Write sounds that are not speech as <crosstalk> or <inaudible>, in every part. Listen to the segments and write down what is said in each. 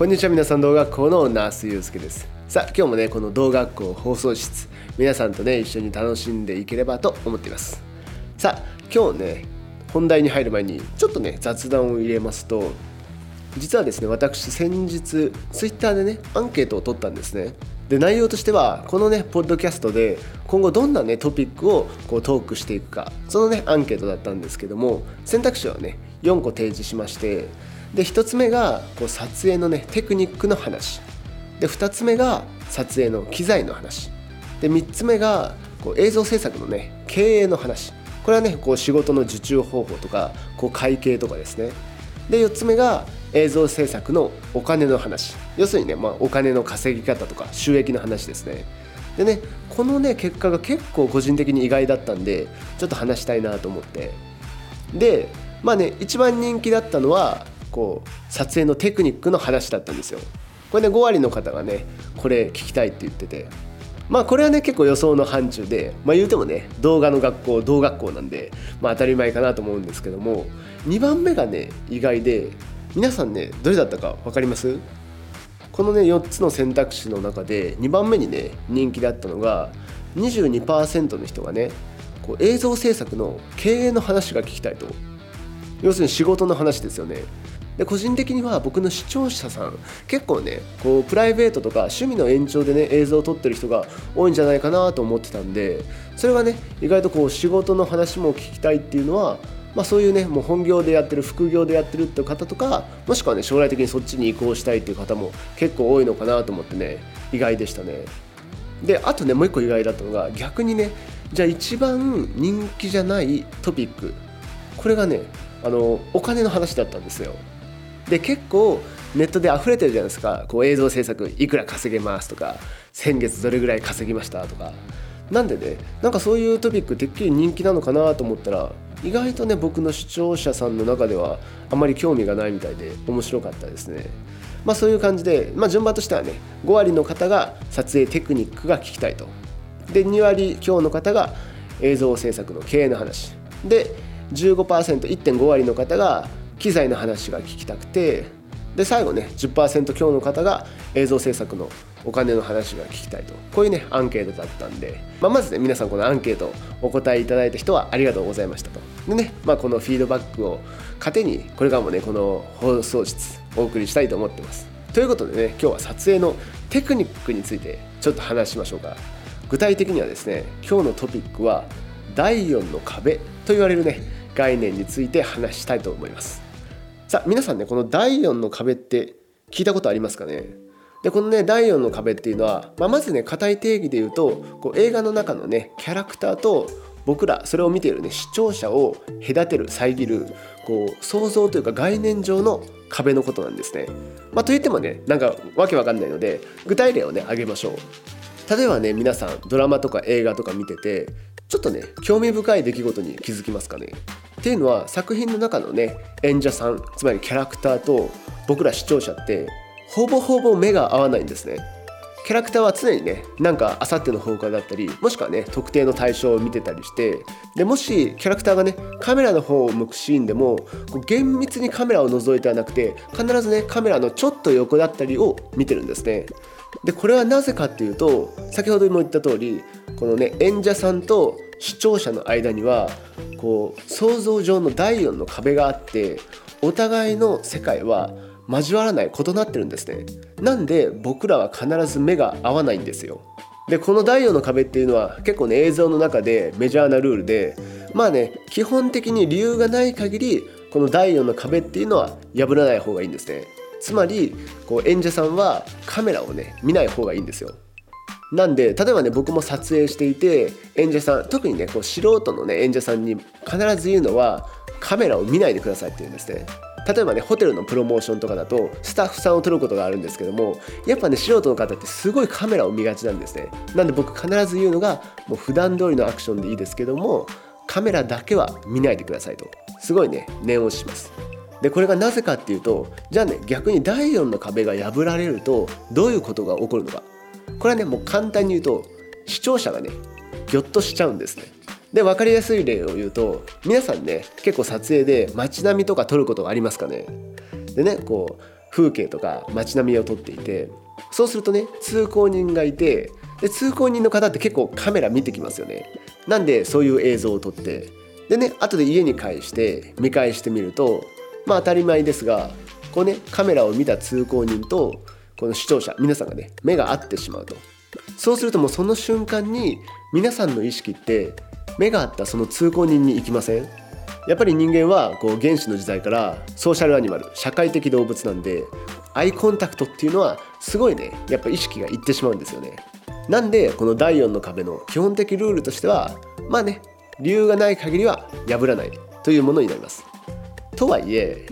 こんにちは皆さん同学校のナースゆうすけです。さあ今日もねこの同学校放送室皆さんとね一緒に楽しんでいければと思っています。さあ今日ね本題に入る前にちょっとね雑談を入れますと実はですね私先日ツイッターでねアンケートを取ったんですね。で内容としてはこのねポッドキャストで今後どんなねトピックをこうトークしていくかそのねアンケートだったんですけども選択肢はね4個提示しましてで1つ目がこう撮影のねテクニックの話。で2つ目が撮影の機材の話。で3つ目がこう映像制作のね経営の話。これはねこう仕事の受注方法とかこう会計とかですね。で4つ目が映像制作のお金の話。要するにね、まあ、お金の稼ぎ方とか収益の話ですね。でねこのね結果が結構個人的に意外だったんでちょっと話したいなと思って。でまあね一番人気だったのはこう撮影のテクニックの話だったんですよ。これね5割の方がねこれ聞きたいって言ってて。まあこれはね結構予想の範疇でまあ言うてもね動画の学校同学校なんでまあ当たり前かなと思うんですけども2番目がね意外で皆さんねどれだったか分かります？このね4つの選択肢の中で2番目にね人気だったのが22%の人がねこう映像制作の経営の話が聞きたいと。要するに仕事の話ですよね。で個人的には僕の視聴者さん結構ねこうプライベートとか趣味の延長でね映像を撮ってる人が多いんじゃないかなと思ってたんでそれがね意外とこう仕事の話も聞きたいっていうのはまあ、そういうねもう本業でやってる副業でやってるっていう方とかもしくはね将来的にそっちに移行したいっていう方も結構多いのかなと思ってね意外でしたね。であとねもう一個意外だったのが逆にねじゃあ一番人気じゃないトピック。これがねあのお金の話だったんですよ。で結構ネットで溢れてるじゃないですか。こう映像制作いくら稼げますとか先月どれぐらい稼ぎましたとか。なんでねなんかそういうトピックてっきり人気なのかなと思ったら意外とね僕の視聴者さんの中ではあまり興味がないみたいで面白かったですね。まあそういう感じで、まあ、順番としてはね5割の方が撮影テクニックが聞きたいと。で2割強の方が映像制作の経営の話。で 15%1.5 割の方が機材の話が聞きたくてで最後ね10%強の方が映像制作のお金の話が聞きたいと。こういうねアンケートだったんで、まあ、まずね皆さんこのアンケートお答えいただいた人はありがとうございましたと。でね、まあ、このフィードバックを糧にこれからもねこの放送室お送りしたいと思ってます。ということでね今日は撮影のテクニックについてちょっと話しましょうか。具体的にはですね今日のトピックは第4の壁と言われるね概念について話したいと思います。さあ皆さんねこの第4の壁って聞いたことありますかね？でこのね第4の壁っていうのは、まあ、まずね硬い定義で言うとこう映画の中のねキャラクターと僕らそれを見ているね視聴者を隔てる遮るこう想像というか概念上の壁のことなんですね。まあ、といってもねなんかわけわかんないので具体例をね挙げましょう。例えばね皆さんドラマとか映画とか見ててちょっとね興味深い出来事に気づきますかね？っていうのは作品の中のね演者さんつまりキャラクターと僕ら視聴者ってほぼほぼ目が合わないんですね。キャラクターは常にねなんかあさっての方向だったりもしくはね特定の対象を見てたりしてでもしキャラクターがねカメラの方を向くシーンでもこう厳密にカメラを覗いてはなくて必ずねカメラのちょっと横だったりを見てるんですね。でこれはなぜかっていうと先ほども言った通りこのね演者さんと視聴者の間にはこう想像上の第4の壁があってお互いの世界は交わらない異なってるんですね。なんで僕らは必ず目が合わないんですよ。でこの第4の壁っていうのは結構ね映像の中でメジャーなルールでまあね基本的に理由がない限りこの第4の壁っていうのは破らない方がいいんですね。つまりこう演者さんはカメラをね見ない方がいいんですよ。なんで例えばね僕も撮影していて演者さん特にねこう素人のね演者さんに必ず言うのはカメラを見ないでくださいって言うんですね。例えばねホテルのプロモーションとかだとスタッフさんを撮ることがあるんですけどもやっぱね素人の方ってすごいカメラを見がちなんですね。なんで僕必ず言うのがもう普段通りのアクションでいいですけどもカメラだけは見ないでくださいと。すごいね念押します。でこれがなぜかっていうとじゃあね逆に第4の壁が破られるとどういうことが起こるのか。これはねもう簡単に言うと視聴者がねぎょっとしちゃうんですね。で分かりやすい例を言うと皆さんね結構撮影で街並みとか撮ることがありますかね。でねこう風景とか街並みを撮っていてそうするとね通行人がいてで通行人の方って結構カメラ見てきますよね。なんでそういう映像を撮ってでね後で家に帰して見返してみるとまあ当たり前ですがこうねカメラを見た通行人とこの視聴者皆さんがね目が合ってしまうと。そうするともうその瞬間に皆さんの意識って目が合ったその通行人に行きません？やっぱり人間はこう原始の時代からソーシャルアニマル社会的動物なんでアイコンタクトっていうのはすごいねやっぱ意識がいってしまうんですよね。なんでこの第4の壁の基本的ルールとしてはまあね理由がない限りは破らないというものになります。とはいえ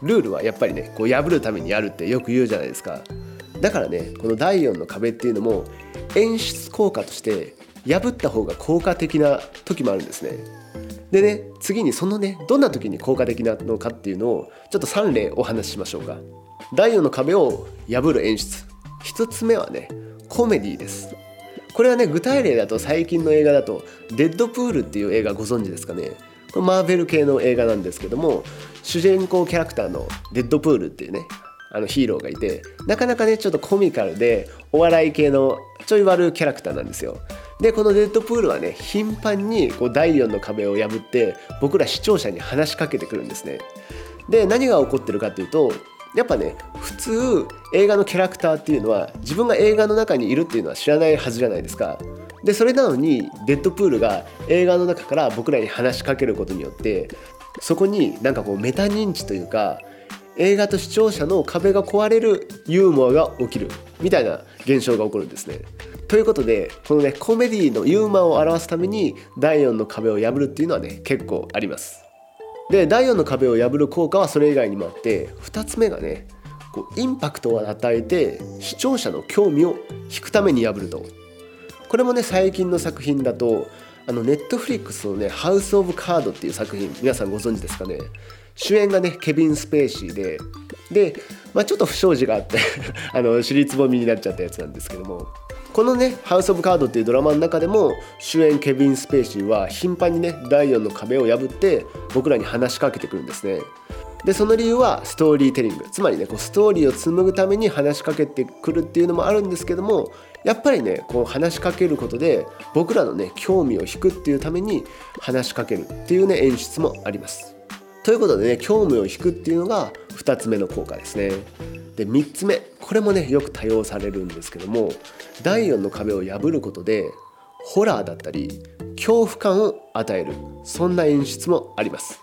ルールはやっぱりねこう破るためにやるってよく言うじゃないですか。だからねこの第4の壁っていうのも演出効果として破った方が効果的な時もあるんですね。でね次にそのねどんな時に効果的なのかっていうのをちょっと3例お話ししましょうか。第4の壁を破る演出。1つ目はねコメディです。これはね具体例だと最近の映画だと「デッドプール」っていう映画ご存知ですかね。これマーベル系の映画なんですけども主人公キャラクターのデッドプールっていうねあのヒーローがいてなかなかねちょっとコミカルでお笑い系のちょい悪いキャラクターなんですよ。でこのデッドプールはね頻繁にこう第4の壁を破って僕ら視聴者に話しかけてくるんですね。で何が起こってるかっていうとやっぱね普通映画のキャラクターっていうのは自分が映画の中にいるっていうのは知らないはずじゃないですか。でそれなのにデッドプールが映画の中から僕らに話しかけることによってそこになんかこうメタ認知というか映画と視聴者の壁が壊れるユーモアが起きるみたいな現象が起こるんですね。ということでこのねコメディのユーモアを表すために第4の壁を破るっていうのはね結構あります。で第4の壁を破る効果はそれ以外にもあって2つ目がねこうインパクトを与えて視聴者の興味を引くために破るとこれもね最近の作品だとあのネットフリックスのね「ハウス・オブ・カード」っていう作品皆さんご存知ですかね？主演がねケビン・スペーシーでで、まあ、ちょっと不祥事があって <laughs> あの尻つぼみになっちゃったやつなんですけどもこのね「ハウス・オブ・カード」っていうドラマの中でも主演ケビン・スペーシーは頻繁にね第4の壁を破って僕らに話しかけてくるんですね。でその理由はストーリーテリングつまりねこうストーリーを紡ぐために話しかけてくるっていうのもあるんですけどもやっぱりねこう話しかけることで僕らのね興味を引くっていうために話しかけるっていうね演出もあります。ということでね興味を引くっていうのが2つ目の効果ですね。で3つ目これもねよく多用されるんですけども第4の壁を破ることでホラーだったり恐怖感を与えるそんな演出もあります。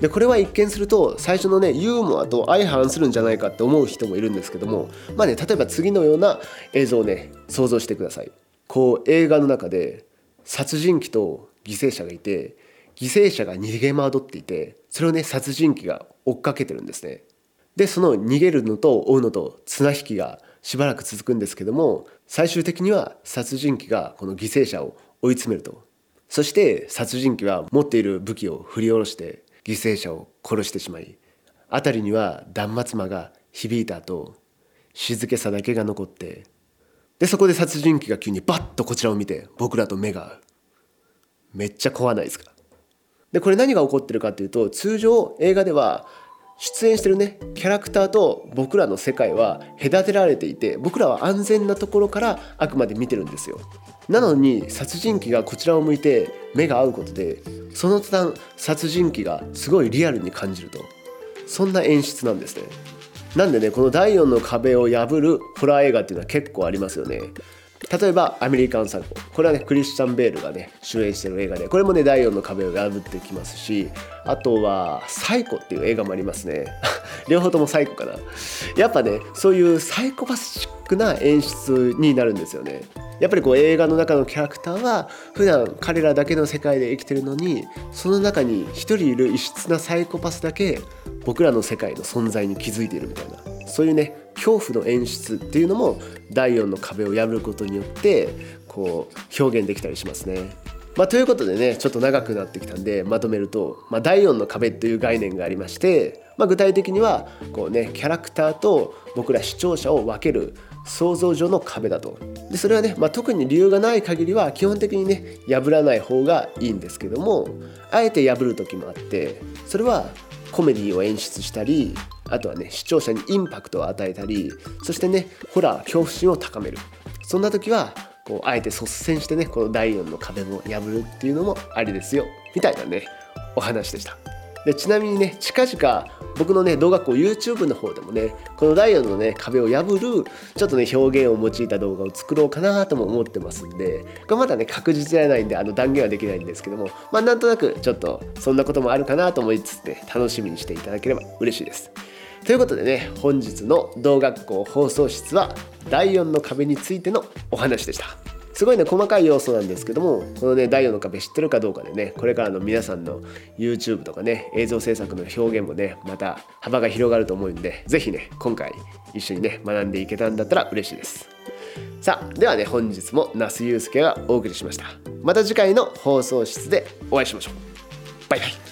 でこれは一見すると最初のねユーモアと相反するんじゃないかって思う人もいるんですけどもまあね例えば次のような映像をね想像してください。こう映画の中で殺人鬼と犠牲者がいて犠牲者が逃げ惑っていてそれをね殺人鬼が追っかけてるんですねでその逃げるのと追うのと綱引きがしばらく続くんですけども最終的には殺人鬼がこの犠牲者を追い詰めるとそして殺人鬼は持っている武器を振り下ろして犠牲者を殺してしまい辺りには断末魔が響いた後静けさだけが残ってでそこで殺人鬼が急にバッとこちらを見て僕らと目が合う。めっちゃ怖ないですか。でこれ何が起こってるかっていうと通常映画では出演してるねキャラクターと僕らの世界は隔てられていて僕らは安全なところからあくまで見てるんですよ。なのに殺人鬼がこちらを向いて目が合うことでその途端殺人鬼がすごいリアルに感じると。そんな演出なんですね。なんでねこの第4の壁を破るホラー映画っていうのは結構ありますよね。例えばアメリカンサコこれはねクリスチャン・ベールがね主演してる映画でこれもね第4の壁を破ってきますしあとは「サイコ」っていう映画もありますね。<laughs> 両方ともサイコかな。やっぱねそういうサイコパスチックな演出になるんですよね。やっぱりこう映画の中のキャラクターは普段彼らだけの世界で生きてるのにその中に一人いる異質なサイコパスだけ僕らの世界の存在に気づいているみたいな。そういうね恐怖の演出っていうのも第4の壁を破ることによってこう表現できたりしますね。まあ、ということでねちょっと長くなってきたんでまとめると、まあ、第4の壁という概念がありまして、まあ、具体的にはこう、ね、キャラクターと僕ら視聴者を分ける想像上の壁だとでそれはね、まあ、特に理由がない限りは基本的にね破らない方がいいんですけどもあえて破る時もあってそれはコメディを演出したりあとはね視聴者にインパクトを与えたりそしてねホラー恐怖心を高める。そんな時はこうあえて率先してねこの第4の壁も破るっていうのもありですよ。みたいなねお話でした。でちなみにね近々僕のね動画校 YouTube の方でもねこの第4のね壁を破るちょっとね表現を用いた動画を作ろうかなとも思ってますんでまだね確実じゃないんであの断言はできないんですけどもまあなんとなくちょっとそんなこともあるかなと思いつつね楽しみにしていただければ嬉しいです。ということでね本日の動学校放送室は第4の壁についてのお話でした。すごいね細かい要素なんですけどもこのね第4の壁知ってるかどうかでねこれからの皆さんの YouTube とかね映像制作の表現もねまた幅が広がると思うんで是非ね今回一緒にね学んでいけたんだったら嬉しいです。さあではね本日も那須祐介がお送りしました。また次回の放送室でお会いしましょう。バイバイ。